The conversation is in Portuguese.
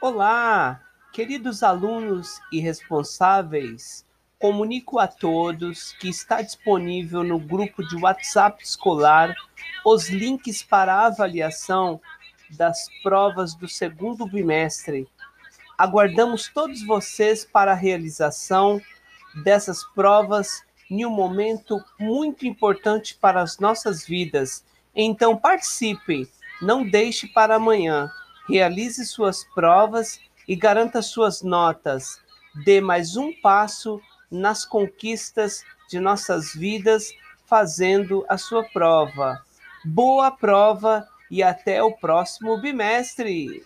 Olá, queridos alunos e responsáveis. Comunico a todos que está disponível no grupo de WhatsApp escolar os links para a avaliação das provas do segundo bimestre. Aguardamos todos vocês para a realização dessas provas em um momento muito importante para as nossas vidas. Então participe, não deixe para amanhã. Realize suas provas e garanta suas notas. Dê mais um passo nas conquistas de nossas vidas fazendo a sua prova. Boa prova e até o próximo bimestre!